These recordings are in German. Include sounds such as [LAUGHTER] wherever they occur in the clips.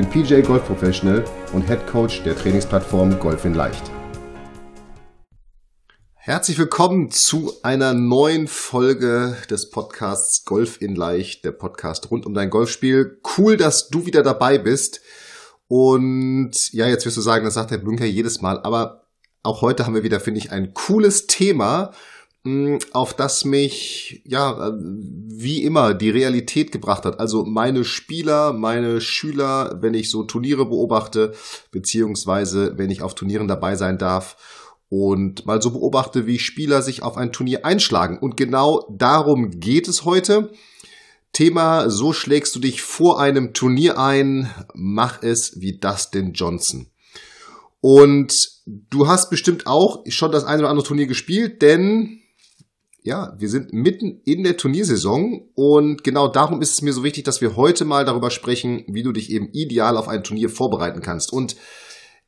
bin PJ Golf Professional und Head Coach der Trainingsplattform Golf in Leicht. Herzlich willkommen zu einer neuen Folge des Podcasts Golf in Leicht, der Podcast rund um dein Golfspiel. Cool, dass du wieder dabei bist. Und ja, jetzt wirst du sagen, das sagt der Bünker jedes Mal, aber auch heute haben wir wieder, finde ich, ein cooles Thema, auf das mich, ja, wie immer die Realität gebracht hat. Also meine Spieler, meine Schüler, wenn ich so Turniere beobachte, beziehungsweise wenn ich auf Turnieren dabei sein darf und mal so beobachte, wie Spieler sich auf ein Turnier einschlagen. Und genau darum geht es heute. Thema, so schlägst du dich vor einem Turnier ein, mach es wie Dustin Johnson. Und du hast bestimmt auch schon das eine oder andere Turnier gespielt, denn ja, wir sind mitten in der Turniersaison und genau darum ist es mir so wichtig, dass wir heute mal darüber sprechen, wie du dich eben ideal auf ein Turnier vorbereiten kannst. Und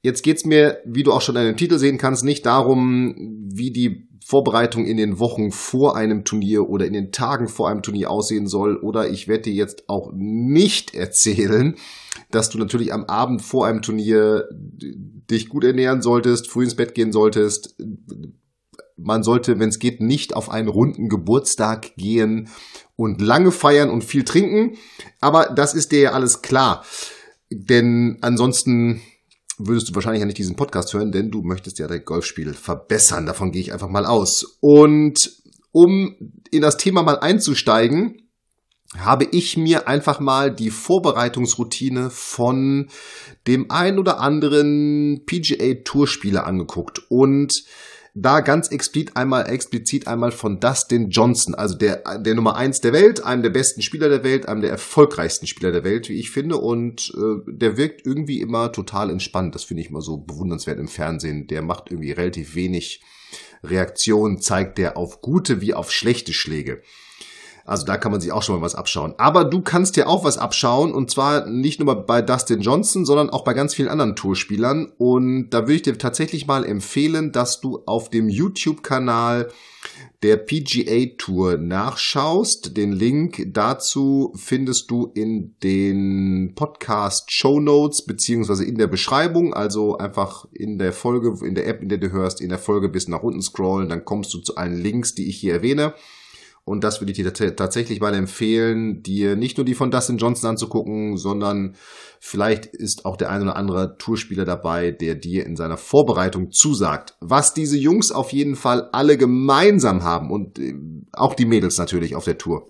jetzt geht's mir, wie du auch schon an dem Titel sehen kannst, nicht darum, wie die Vorbereitung in den Wochen vor einem Turnier oder in den Tagen vor einem Turnier aussehen soll. Oder ich werde dir jetzt auch nicht erzählen, dass du natürlich am Abend vor einem Turnier dich gut ernähren solltest, früh ins Bett gehen solltest, man sollte, wenn es geht, nicht auf einen runden Geburtstag gehen und lange feiern und viel trinken. Aber das ist dir ja alles klar. Denn ansonsten würdest du wahrscheinlich ja nicht diesen Podcast hören, denn du möchtest ja dein Golfspiel verbessern. Davon gehe ich einfach mal aus. Und um in das Thema mal einzusteigen, habe ich mir einfach mal die Vorbereitungsroutine von dem ein oder anderen PGA Tourspieler angeguckt und da ganz explizit einmal, explizit einmal von Dustin Johnson, also der, der Nummer eins der Welt, einem der besten Spieler der Welt, einem der erfolgreichsten Spieler der Welt, wie ich finde. Und äh, der wirkt irgendwie immer total entspannt. Das finde ich immer so bewundernswert im Fernsehen. Der macht irgendwie relativ wenig Reaktionen, zeigt der auf gute wie auf schlechte Schläge. Also da kann man sich auch schon mal was abschauen. Aber du kannst dir auch was abschauen und zwar nicht nur bei Dustin Johnson, sondern auch bei ganz vielen anderen Tourspielern. Und da würde ich dir tatsächlich mal empfehlen, dass du auf dem YouTube-Kanal der PGA Tour nachschaust. Den Link dazu findest du in den Podcast Show Notes beziehungsweise in der Beschreibung. Also einfach in der Folge, in der App, in der du hörst, in der Folge bis nach unten scrollen, dann kommst du zu allen Links, die ich hier erwähne. Und das würde ich dir tatsächlich mal empfehlen, dir nicht nur die von Dustin Johnson anzugucken, sondern vielleicht ist auch der ein oder andere Tourspieler dabei, der dir in seiner Vorbereitung zusagt. Was diese Jungs auf jeden Fall alle gemeinsam haben und äh, auch die Mädels natürlich auf der Tour.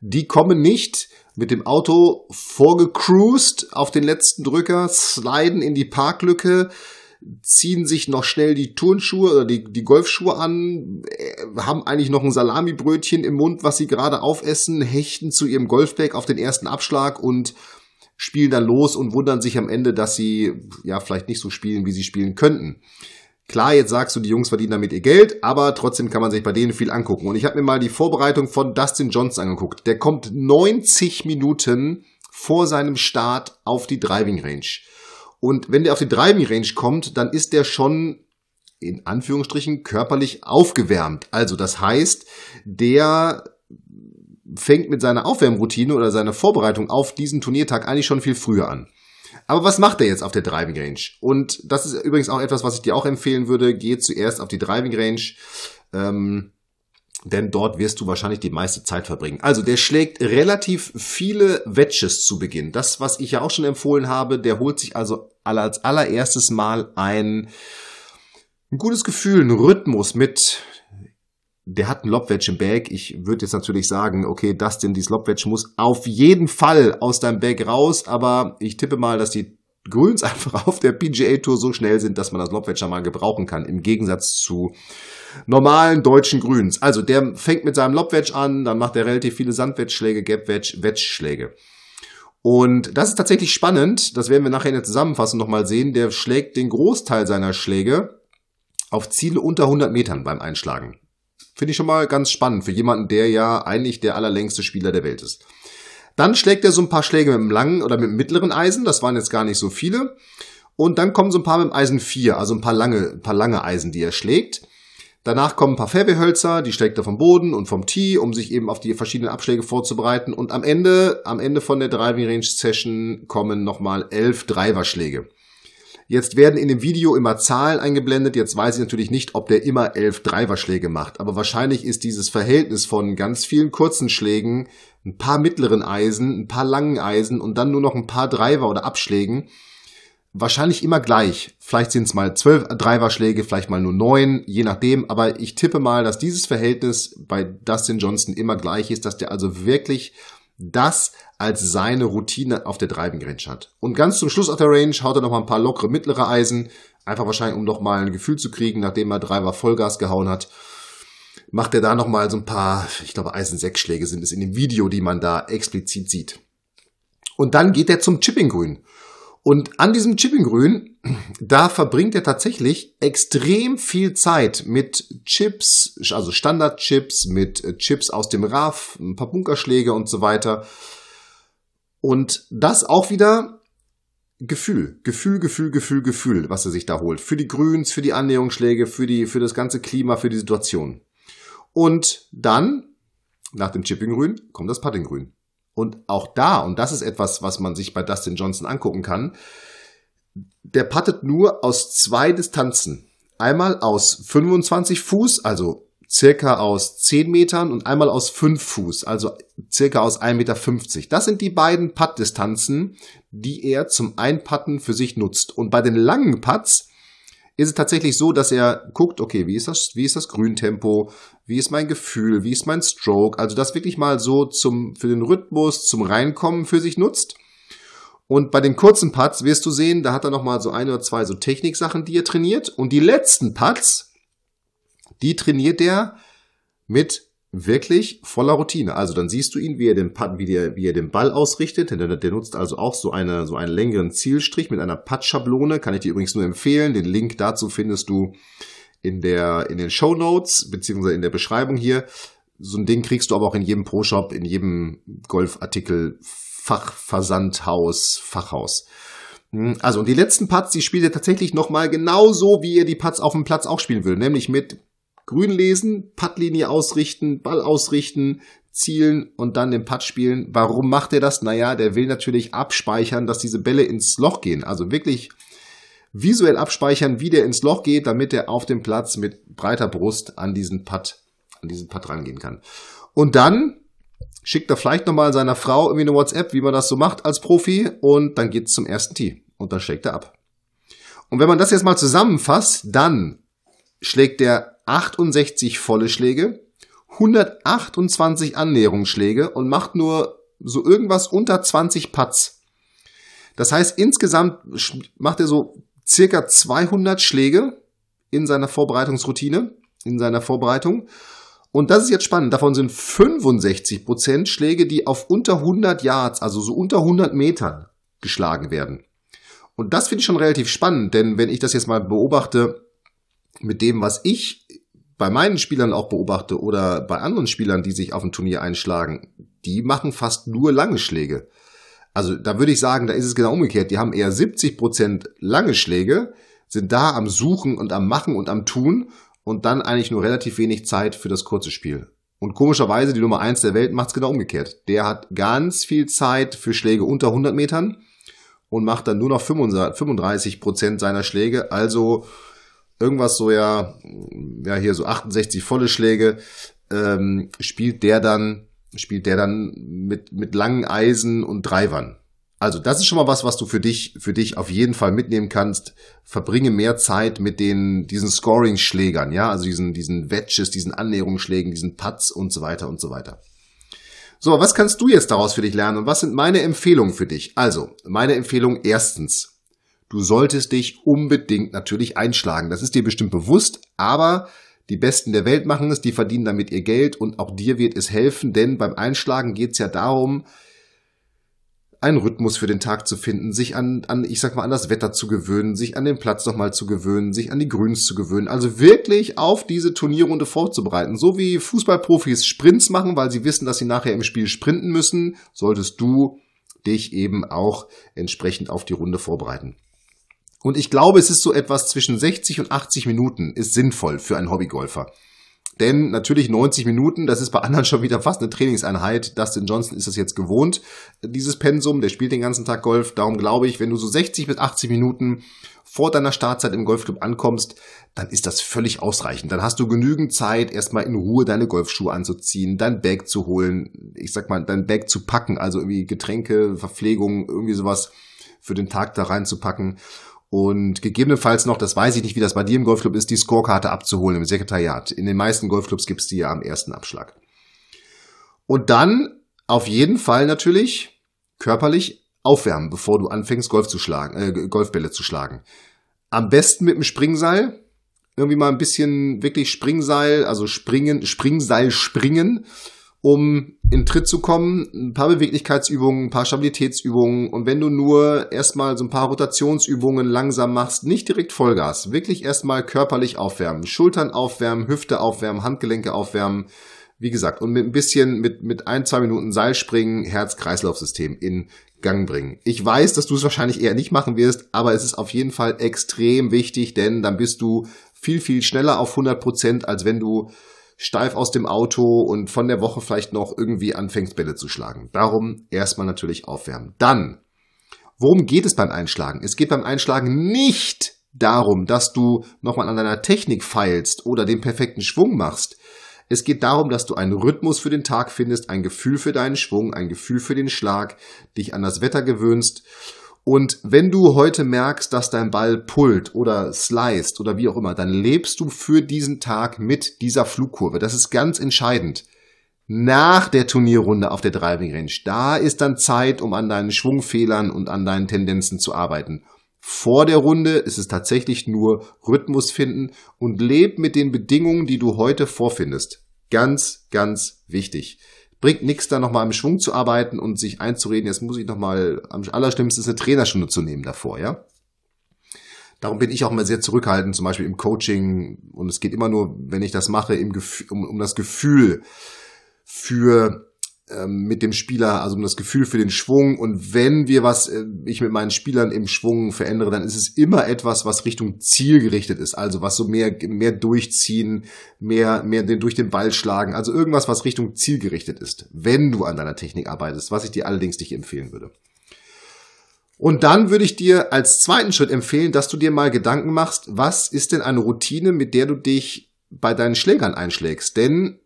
Die kommen nicht mit dem Auto vorgecruised auf den letzten Drücker, sliden in die Parklücke, ziehen sich noch schnell die Turnschuhe oder die, die Golfschuhe an, äh, haben eigentlich noch ein Salamibrötchen im Mund, was sie gerade aufessen, hechten zu ihrem Golfdeck auf den ersten Abschlag und spielen dann los und wundern sich am Ende, dass sie ja vielleicht nicht so spielen, wie sie spielen könnten. Klar, jetzt sagst du, die Jungs verdienen damit ihr Geld, aber trotzdem kann man sich bei denen viel angucken. Und ich habe mir mal die Vorbereitung von Dustin Johnson angeguckt. Der kommt 90 Minuten vor seinem Start auf die Driving Range. Und wenn der auf die Driving Range kommt, dann ist der schon in Anführungsstrichen körperlich aufgewärmt. Also das heißt, der fängt mit seiner Aufwärmroutine oder seiner Vorbereitung auf diesen Turniertag eigentlich schon viel früher an. Aber was macht er jetzt auf der Driving Range? Und das ist übrigens auch etwas, was ich dir auch empfehlen würde. Geh zuerst auf die Driving Range. Ähm, denn dort wirst du wahrscheinlich die meiste Zeit verbringen. Also der schlägt relativ viele Wedges zu Beginn. Das, was ich ja auch schon empfohlen habe, der holt sich also als allererstes Mal ein, ein gutes Gefühl, einen Rhythmus mit. Der hat ein Lobwedge im Bag. Ich würde jetzt natürlich sagen, okay, Dustin, dieses Lobwedge muss auf jeden Fall aus deinem Bag raus, aber ich tippe mal, dass die Grüns [LAUGHS] einfach auf der PGA Tour so schnell sind, dass man das Lobwedge mal gebrauchen kann, im Gegensatz zu normalen deutschen Grüns. Also der fängt mit seinem Lobwedge an, dann macht er relativ viele Sandwedge-Schläge, Gap-Wedge. Und das ist tatsächlich spannend. Das werden wir nachher in der Zusammenfassung nochmal sehen. Der schlägt den Großteil seiner Schläge auf Ziele unter 100 Metern beim Einschlagen. Finde ich schon mal ganz spannend für jemanden, der ja eigentlich der allerlängste Spieler der Welt ist. Dann schlägt er so ein paar Schläge mit dem langen oder mit dem mittleren Eisen. Das waren jetzt gar nicht so viele. Und dann kommen so ein paar mit dem Eisen 4, also ein paar lange, ein paar lange Eisen, die er schlägt. Danach kommen ein paar Fairway-Hölzer, die schlägt er vom Boden und vom Tee, um sich eben auf die verschiedenen Abschläge vorzubereiten. Und am Ende, am Ende von der Driving Range Session kommen nochmal elf Driverschläge. Jetzt werden in dem Video immer Zahlen eingeblendet. Jetzt weiß ich natürlich nicht, ob der immer elf Driverschläge macht. Aber wahrscheinlich ist dieses Verhältnis von ganz vielen kurzen Schlägen, ein paar mittleren Eisen, ein paar langen Eisen und dann nur noch ein paar Driver oder Abschlägen wahrscheinlich immer gleich. Vielleicht sind es mal zwölf Driverschläge, vielleicht mal nur neun, je nachdem. Aber ich tippe mal, dass dieses Verhältnis bei Dustin Johnson immer gleich ist, dass der also wirklich das als seine Routine auf der Driving Range hat. Und ganz zum Schluss auf der Range haut er noch mal ein paar lockere mittlere Eisen, einfach wahrscheinlich um noch mal ein Gefühl zu kriegen, nachdem er Driver Vollgas gehauen hat. Macht er da noch mal so ein paar, ich glaube Eisen 6 Schläge sind es in dem Video, die man da explizit sieht. Und dann geht er zum Chipping Grün. Und an diesem Chippinggrün, da verbringt er tatsächlich extrem viel Zeit mit Chips, also Standardchips, mit äh, Chips aus dem RAF, ein paar Bunkerschläge und so weiter. Und das auch wieder Gefühl, Gefühl, Gefühl, Gefühl, Gefühl, was er sich da holt. Für die Grüns, für die Annäherungsschläge, für die, für das ganze Klima, für die Situation. Und dann, nach dem Chippinggrün, kommt das Puttinggrün. Und auch da, und das ist etwas, was man sich bei Dustin Johnson angucken kann, der puttet nur aus zwei Distanzen. Einmal aus 25 Fuß, also circa aus 10 Metern und einmal aus 5 Fuß, also circa aus 1,50 Meter. Das sind die beiden Putt-Distanzen, die er zum Einpatten für sich nutzt. Und bei den langen Putts ist es tatsächlich so, dass er guckt, okay, wie ist das, wie ist das Grüntempo, wie ist mein Gefühl, wie ist mein Stroke, also das wirklich mal so zum, für den Rhythmus, zum Reinkommen für sich nutzt. Und bei den kurzen Putts wirst du sehen, da hat er nochmal so ein oder zwei so Techniksachen, die er trainiert. Und die letzten Putts, die trainiert er mit wirklich voller Routine. Also dann siehst du ihn, wie er den, wie der, wie er den Ball ausrichtet. Der, der nutzt also auch so, eine, so einen längeren Zielstrich mit einer Putt-Schablone. Kann ich dir übrigens nur empfehlen. Den Link dazu findest du in, der, in den Show Notes beziehungsweise in der Beschreibung hier. So ein Ding kriegst du aber auch in jedem Pro-Shop, in jedem Golfartikel, Fachversandhaus, Fachhaus. Hm, also, und die letzten Putts, die spielt er tatsächlich nochmal genauso, wie er die Putts auf dem Platz auch spielen würde. Nämlich mit Grün lesen, Puttlinie ausrichten, Ball ausrichten, zielen und dann den Putt spielen. Warum macht er das? Naja, der will natürlich abspeichern, dass diese Bälle ins Loch gehen. Also wirklich visuell abspeichern, wie der ins Loch geht, damit er auf dem Platz mit breiter Brust an diesen Putt, an diesen Putt rangehen kann. Und dann schickt er vielleicht nochmal seiner Frau irgendwie eine WhatsApp, wie man das so macht als Profi und dann geht's zum ersten Tee und dann schlägt er ab. Und wenn man das jetzt mal zusammenfasst, dann schlägt er 68 volle Schläge, 128 Annäherungsschläge und macht nur so irgendwas unter 20 Putts. Das heißt, insgesamt macht er so circa 200 Schläge in seiner Vorbereitungsroutine, in seiner Vorbereitung. Und das ist jetzt spannend. Davon sind 65 Prozent Schläge, die auf unter 100 Yards, also so unter 100 Metern geschlagen werden. Und das finde ich schon relativ spannend, denn wenn ich das jetzt mal beobachte, mit dem, was ich bei meinen Spielern auch beobachte oder bei anderen Spielern, die sich auf ein Turnier einschlagen, die machen fast nur lange Schläge. Also da würde ich sagen, da ist es genau umgekehrt. Die haben eher 70 Prozent lange Schläge, sind da am Suchen und am Machen und am Tun und dann eigentlich nur relativ wenig Zeit für das kurze Spiel. Und komischerweise, die Nummer eins der Welt macht es genau umgekehrt. Der hat ganz viel Zeit für Schläge unter 100 Metern und macht dann nur noch 35 Prozent seiner Schläge, also irgendwas so ja, ja hier so 68 volle Schläge, ähm, spielt der dann, spielt der dann mit, mit langen Eisen und Drivern. Also das ist schon mal was, was du für dich, für dich auf jeden Fall mitnehmen kannst. Verbringe mehr Zeit mit den, diesen Scoring-Schlägern, ja, also diesen, diesen Wedges, diesen Annäherungsschlägen, diesen Putts und so weiter und so weiter. So, was kannst du jetzt daraus für dich lernen und was sind meine Empfehlungen für dich? Also, meine Empfehlung erstens, Du solltest dich unbedingt natürlich einschlagen. Das ist dir bestimmt bewusst, aber die Besten der Welt machen es, die verdienen damit ihr Geld und auch dir wird es helfen, denn beim Einschlagen geht es ja darum, einen Rhythmus für den Tag zu finden, sich an, an, ich sag mal, an das Wetter zu gewöhnen, sich an den Platz nochmal zu gewöhnen, sich an die Grüns zu gewöhnen. Also wirklich auf diese Turnierrunde vorzubereiten. So wie Fußballprofis Sprints machen, weil sie wissen, dass sie nachher im Spiel sprinten müssen, solltest du dich eben auch entsprechend auf die Runde vorbereiten. Und ich glaube, es ist so etwas zwischen 60 und 80 Minuten ist sinnvoll für einen Hobbygolfer. Denn natürlich 90 Minuten, das ist bei anderen [LAUGHS] schon wieder fast eine Trainingseinheit. Dustin Johnson ist es jetzt gewohnt, dieses Pensum, der spielt den ganzen Tag Golf. Darum glaube ich, wenn du so 60 bis 80 Minuten vor deiner Startzeit im Golfclub ankommst, dann ist das völlig ausreichend. Dann hast du genügend Zeit, erstmal in Ruhe deine Golfschuhe anzuziehen, dein Bag zu holen, ich sag mal, dein Bag zu packen, also irgendwie Getränke, Verpflegung, irgendwie sowas für den Tag da reinzupacken und gegebenenfalls noch, das weiß ich nicht, wie das bei dir im Golfclub ist, die Scorekarte abzuholen im Sekretariat. In den meisten Golfclubs gibt's die ja am ersten Abschlag. Und dann auf jeden Fall natürlich körperlich aufwärmen, bevor du anfängst, Golf zu schlagen, äh, Golfbälle zu schlagen. Am besten mit dem Springseil. Irgendwie mal ein bisschen wirklich Springseil, also springen, Springseil springen um in Tritt zu kommen, ein paar Beweglichkeitsübungen, ein paar Stabilitätsübungen und wenn du nur erstmal so ein paar Rotationsübungen langsam machst, nicht direkt Vollgas, wirklich erstmal körperlich aufwärmen, Schultern aufwärmen, Hüfte aufwärmen, Handgelenke aufwärmen, wie gesagt, und mit ein bisschen, mit, mit ein, zwei Minuten Seilspringen, Herz-Kreislauf-System in Gang bringen. Ich weiß, dass du es wahrscheinlich eher nicht machen wirst, aber es ist auf jeden Fall extrem wichtig, denn dann bist du viel, viel schneller auf 100 Prozent, als wenn du steif aus dem Auto und von der Woche vielleicht noch irgendwie anfängst, Bälle zu schlagen. Darum erstmal natürlich aufwärmen. Dann, worum geht es beim Einschlagen? Es geht beim Einschlagen nicht darum, dass du nochmal an deiner Technik feilst oder den perfekten Schwung machst. Es geht darum, dass du einen Rhythmus für den Tag findest, ein Gefühl für deinen Schwung, ein Gefühl für den Schlag, dich an das Wetter gewöhnst und wenn du heute merkst, dass dein Ball pullt oder sliced oder wie auch immer, dann lebst du für diesen Tag mit dieser Flugkurve. Das ist ganz entscheidend. Nach der Turnierrunde auf der Driving Range, da ist dann Zeit, um an deinen Schwungfehlern und an deinen Tendenzen zu arbeiten. Vor der Runde ist es tatsächlich nur Rhythmus finden und leb mit den Bedingungen, die du heute vorfindest. Ganz, ganz wichtig bringt nichts, da nochmal im Schwung zu arbeiten und sich einzureden, jetzt muss ich nochmal, am allerschlimmsten eine Trainerstunde zu nehmen davor, ja. Darum bin ich auch immer sehr zurückhaltend, zum Beispiel im Coaching. Und es geht immer nur, wenn ich das mache, im Gefühl, um, um das Gefühl für mit dem Spieler, also um das Gefühl für den Schwung. Und wenn wir was, äh, ich mit meinen Spielern im Schwung verändere, dann ist es immer etwas, was Richtung Ziel gerichtet ist. Also was so mehr, mehr durchziehen, mehr, mehr den, durch den Ball schlagen. Also irgendwas, was Richtung Ziel gerichtet ist. Wenn du an deiner Technik arbeitest, was ich dir allerdings nicht empfehlen würde. Und dann würde ich dir als zweiten Schritt empfehlen, dass du dir mal Gedanken machst, was ist denn eine Routine, mit der du dich bei deinen Schlägern einschlägst? Denn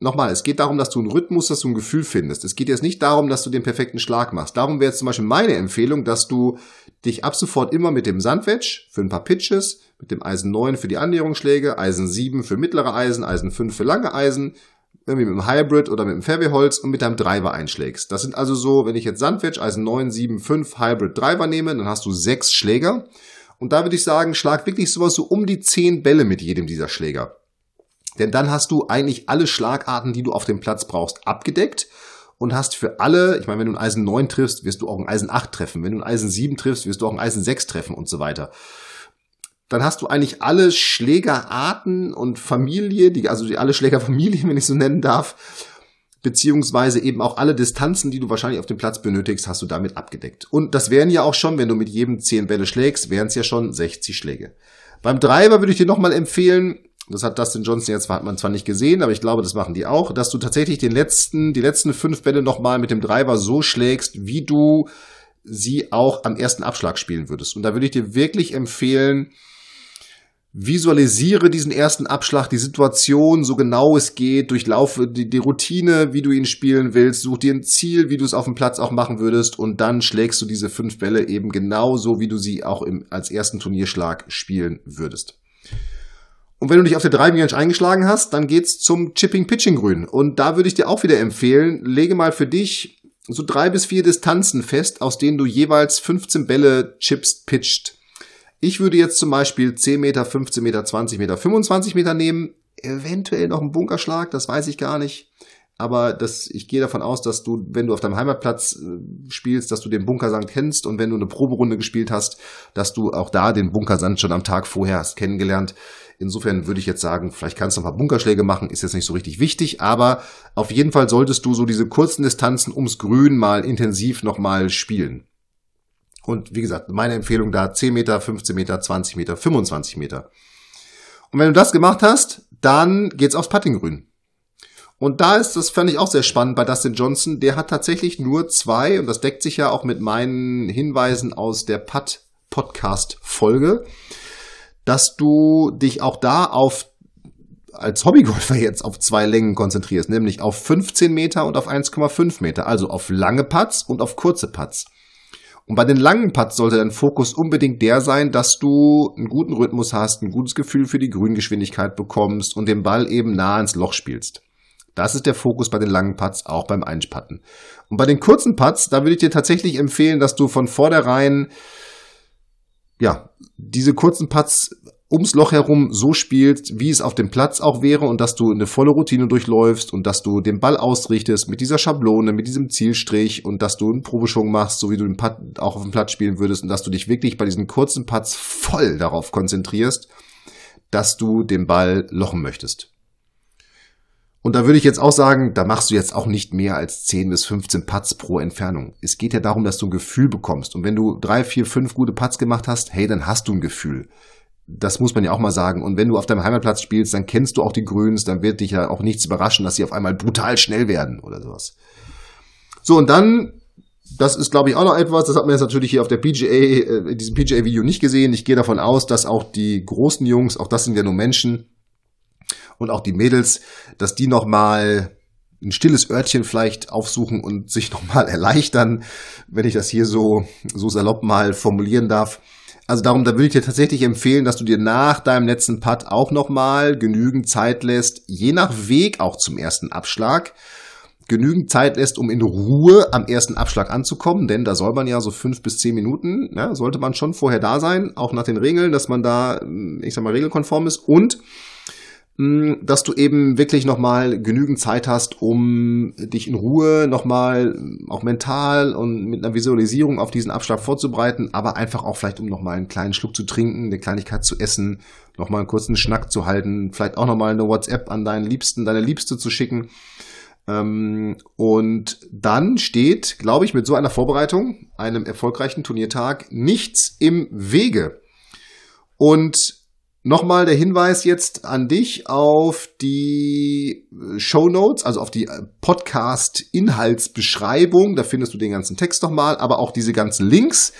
nochmal, es geht darum, dass du einen Rhythmus, dass du ein Gefühl findest. Es geht jetzt nicht darum, dass du den perfekten Schlag machst. Darum wäre jetzt zum Beispiel meine Empfehlung, dass du dich ab sofort immer mit dem Sandwedge für ein paar Pitches, mit dem Eisen 9 für die Annäherungsschläge, Eisen 7 für mittlere Eisen, Eisen 5 für lange Eisen, irgendwie mit dem Hybrid oder mit dem Fairway-Holz und mit deinem Driver einschlägst. Das sind also so, wenn ich jetzt Sandwedge, Eisen 9, 7, 5, Hybrid, Driver nehme, dann hast du sechs Schläger. Und da würde ich sagen, schlag wirklich sowas so um die zehn Bälle mit jedem dieser Schläger. Denn dann hast du eigentlich alle Schlagarten, die du auf dem Platz brauchst, abgedeckt und hast für alle, ich meine, wenn du ein Eisen 9 triffst, wirst du auch ein Eisen 8 treffen. Wenn du ein Eisen 7 triffst, wirst du auch ein Eisen 6 treffen und so weiter. Dann hast du eigentlich alle Schlägerarten und Familie, die, also die, alle Schlägerfamilien, [LAUGHS] wenn ich so nennen darf, beziehungsweise eben auch alle Distanzen, die du wahrscheinlich auf dem Platz benötigst, hast du damit abgedeckt. Und das wären ja auch schon, wenn du mit jedem 10 Bälle schlägst, wären es ja schon 60 Schläge. Beim Driver würde ich dir nochmal empfehlen, das hat Dustin Johnson jetzt hat man zwar nicht gesehen, aber ich glaube, das machen die auch, dass du tatsächlich den letzten, die letzten fünf Bälle nochmal mit dem Driver so schlägst, wie du sie auch am ersten Abschlag spielen würdest. Und da würde ich dir wirklich empfehlen, visualisiere diesen ersten Abschlag, die Situation, so genau es geht, durchlaufe die, die Routine, wie du ihn spielen willst, such dir ein Ziel, wie du es auf dem Platz auch machen würdest und dann schlägst du diese fünf Bälle eben genauso, wie du sie auch im, als ersten Turnierschlag spielen würdest. Und wenn du dich auf der Driving Range eingeschlagen hast, dann geht's zum Chipping Pitching Grün. Und da würde ich dir auch wieder empfehlen, lege mal für dich so drei bis vier Distanzen fest, aus denen du jeweils 15 Bälle chippst, pitcht. Ich würde jetzt zum Beispiel 10 Meter, 15 Meter, 20 Meter, 25 Meter nehmen. Eventuell noch einen Bunkerschlag, das weiß ich gar nicht. aber das, ich gehe davon aus, dass du, wenn du auf deinem Heimatplatz äh, spielst, dass du den Bunkersand kennst und wenn du eine Proberunde gespielt hast, dass du auch da den Bunkersand schon am Tag vorher hast kennengelernt. Insofern würde ich jetzt sagen, vielleicht kannst du ein paar Bunkerschläge machen, ist jetzt nicht so richtig wichtig, aber auf jeden Fall solltest du so diese kurzen Distanzen ums Grün mal intensiv nochmal spielen. Und wie gesagt, meine Empfehlung da 10 Meter, 15 Meter, 20 Meter, 25 Meter. Und wenn du das gemacht hast, dann geht's aufs Puttinggrün. Und da ist, das fand ich auch sehr spannend bei Dustin Johnson, der hat tatsächlich nur zwei, und das deckt sich ja auch mit meinen Hinweisen aus der Putt-Podcast-Folge, dass du dich auch da auf als Hobbygolfer jetzt auf zwei Längen konzentrierst, nämlich auf 15 Meter und auf 1,5 Meter, also auf lange Putts und auf kurze Putts. Und bei den langen Putts sollte dein Fokus unbedingt der sein, dass du einen guten Rhythmus hast, ein gutes Gefühl für die Grüngeschwindigkeit bekommst und den Ball eben nah ins Loch spielst. Das ist der Fokus bei den langen Putts, auch beim Einspatten. Und bei den kurzen Putts, da würde ich dir tatsächlich empfehlen, dass du von vornherein, ja, diese kurzen Putts ums Loch herum so spielst, wie es auf dem Platz auch wäre und dass du eine volle Routine durchläufst und dass du den Ball ausrichtest mit dieser Schablone, mit diesem Zielstrich und dass du einen Probeschwung machst, so wie du den Putt auch auf dem Platz spielen würdest und dass du dich wirklich bei diesen kurzen Putts voll darauf konzentrierst, dass du den Ball lochen möchtest. Und da würde ich jetzt auch sagen, da machst du jetzt auch nicht mehr als 10 bis 15 Putts pro Entfernung. Es geht ja darum, dass du ein Gefühl bekommst. Und wenn du drei, vier, fünf gute Putts gemacht hast, hey, dann hast du ein Gefühl. Das muss man ja auch mal sagen. Und wenn du auf deinem Heimatplatz spielst, dann kennst du auch die Grüns, dann wird dich ja auch nichts überraschen, dass sie auf einmal brutal schnell werden oder sowas. So, und dann, das ist glaube ich auch noch etwas, das hat man jetzt natürlich hier auf der PGA, äh, in diesem PGA-Video nicht gesehen. Ich gehe davon aus, dass auch die großen Jungs, auch das sind ja nur Menschen, und auch die Mädels, dass die nochmal ein stilles Örtchen vielleicht aufsuchen und sich nochmal [LAUGHS] erleichtern, wenn ich das hier so, so salopp mal formulieren darf. Also darum, da würde ich dir tatsächlich empfehlen, dass du dir nach deinem letzten Putt auch nochmal genügend Zeit lässt, je nach Weg auch zum ersten Abschlag, genügend Zeit lässt, um in Ruhe am ersten Abschlag anzukommen, denn da soll man ja so fünf bis zehn Minuten, ja, sollte man schon vorher da sein, auch nach den Regeln, dass man da, ich sag mal, regelkonform ist und dass du eben wirklich nochmal genügend Zeit hast, um dich in Ruhe nochmal auch mental und mit einer Visualisierung auf diesen Abschlag vorzubereiten, aber einfach auch vielleicht, um nochmal einen kleinen Schluck zu trinken, eine Kleinigkeit zu essen, nochmal einen kurzen Schnack zu halten, vielleicht auch nochmal eine WhatsApp an deinen Liebsten, deine Liebste zu schicken. Ähm, und dann steht, glaube ich, mit so einer Vorbereitung, einem erfolgreichen Turniertag, nichts im Wege. Und Nochmal der Hinweis jetzt an dich auf die äh, Show Notes, also auf die äh, Podcast-Inhaltsbeschreibung. Da findest du den ganzen Text nochmal, aber auch diese ganzen Links.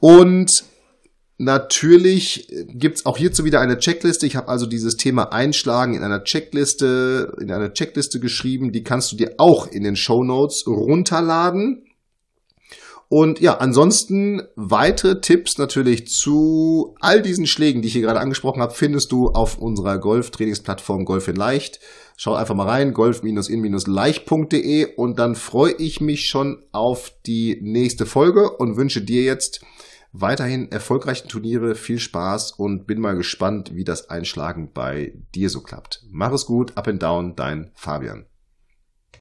Und natürlich gibt's auch hierzu wieder eine Checkliste. Ich habe also dieses Thema Einschlagen in einer Checkliste, in einer Checkliste geschrieben. Die kannst du dir auch in den Show Notes runterladen. Und ja, ansonsten weitere Tipps natürlich zu all diesen Schlägen, die ich hier gerade angesprochen habe, findest du auf unserer Golf-Trainingsplattform Golf in Leicht. Schau einfach mal rein, golf-in-leicht.de und dann freue ich mich schon auf die nächste Folge und wünsche dir jetzt weiterhin erfolgreichen Turniere, viel Spaß und bin mal gespannt, wie das Einschlagen bei dir so klappt. Mach es gut, up and down, dein Fabian.